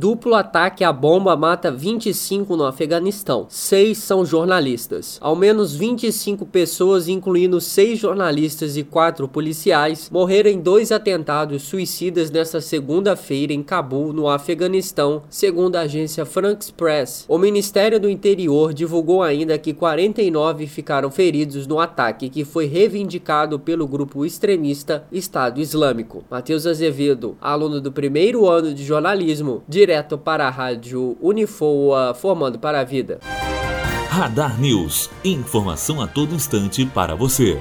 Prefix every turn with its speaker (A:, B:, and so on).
A: Duplo ataque à bomba mata 25 no Afeganistão. Seis são jornalistas. Ao menos 25 pessoas, incluindo seis jornalistas e quatro policiais, morreram em dois atentados suicidas nesta segunda-feira em Cabul, no Afeganistão, segundo a agência France Press. O Ministério do Interior divulgou ainda que 49 ficaram feridos no ataque que foi reivindicado pelo grupo extremista Estado Islâmico. Matheus Azevedo, aluno do primeiro ano de jornalismo, direto direto para a rádio Unifoa, formando para a vida.
B: Radar News. Informação a todo instante para você.